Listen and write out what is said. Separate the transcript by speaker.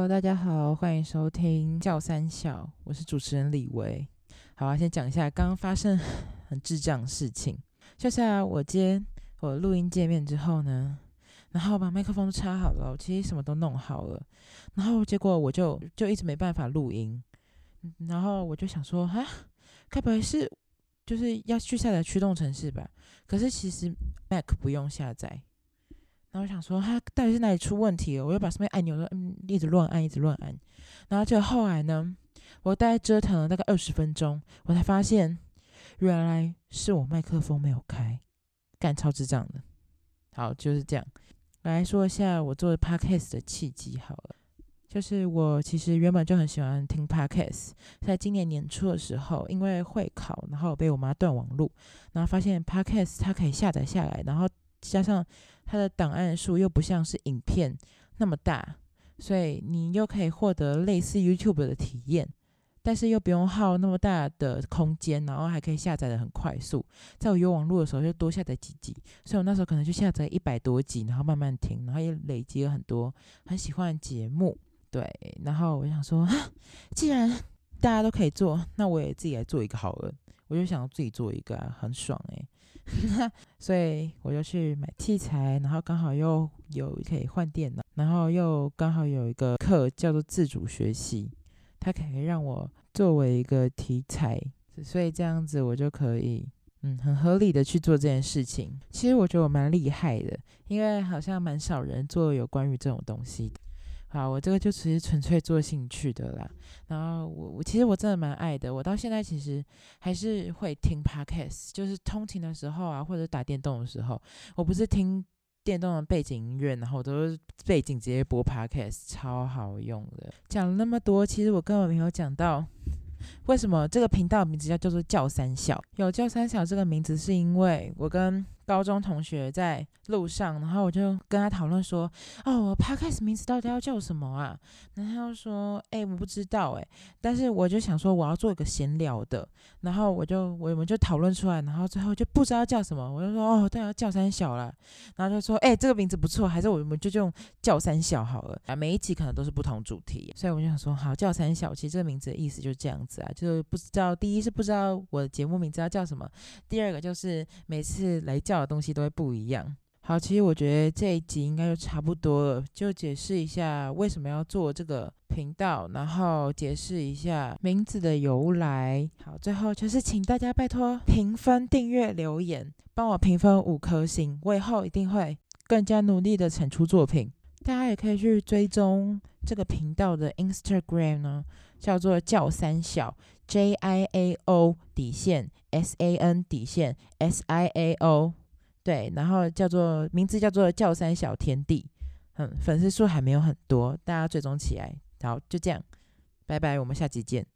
Speaker 1: Hello，大家好，欢迎收听叫三小，我是主持人李维。好啊，先讲一下刚刚发生很智障的事情，就是啊，我接我录音界面之后呢，然后把麦克风都插好了，其实什么都弄好了，然后结果我就就一直没办法录音，然后我就想说，哈，该不会是就是要去下载驱动程式吧？可是其实 Mac 不用下载。然后我想说，它到底是哪里出问题了？我又把上面按钮都，嗯，一直乱按，一直乱按。然后就后来呢，我大概折腾了大概二十分钟，我才发现，原来是我麦克风没有开，干超智障的。好，就是这样。来说一下我做 podcast 的契机好了，就是我其实原本就很喜欢听 podcast，在今年年初的时候，因为会考，然后被我妈断网路，然后发现 podcast 它可以下载下来，然后加上。它的档案数又不像是影片那么大，所以你又可以获得类似 YouTube 的体验，但是又不用耗那么大的空间，然后还可以下载的很快速。在我有网络的时候，就多下载几集，所以我那时候可能就下载一百多集，然后慢慢听，然后也累积了很多很喜欢的节目。对，然后我想说，既然大家都可以做，那我也自己来做一个好了。我就想自己做一个，很爽诶。所以我就去买器材，然后刚好又有可以换电脑，然后又刚好有一个课叫做自主学习，它可以让我作为一个题材，所以这样子我就可以，嗯，很合理的去做这件事情。其实我觉得我蛮厉害的，因为好像蛮少人做有关于这种东西。好，我这个就只是纯粹做兴趣的啦。然后我我其实我真的蛮爱的，我到现在其实还是会听 podcast，就是通勤的时候啊，或者打电动的时候，我不是听电动的背景音乐，然后我都是背景直接播 podcast，超好用的。讲了那么多，其实我根本没有讲到。为什么这个频道名字叫叫做叫三小？有叫三小这个名字，是因为我跟高中同学在路上，然后我就跟他讨论说：“哦，我 podcast 名字到底要叫什么啊？”然后他就说：“哎，我不知道哎。”但是我就想说，我要做一个闲聊的，然后我就我们就讨论出来，然后最后就不知道叫什么，我就说：“哦，对啊，叫三小了。”然后就说：“哎，这个名字不错，还是我们就用叫三小好了啊。”每一集可能都是不同主题，所以我就想说：“好，叫三小。”其实这个名字的意思就是这样子啊，就是不知道第一是不知道我的节目名字要叫什么，第二个就是每次来叫。东西都会不一样。好，其实我觉得这一集应该就差不多了，就解释一下为什么要做这个频道，然后解释一下名字的由来。好，最后就是请大家拜托评分、订阅、留言，帮我评分五颗星，我以后一定会更加努力的产出作品。大家也可以去追踪这个频道的 Instagram 呢，叫做叫三小 J I A O 底线 S A N 底线 S I A O。对，然后叫做名字叫做教三小天地，嗯，粉丝数还没有很多，大家追踪起来，好，就这样，拜拜，我们下期见。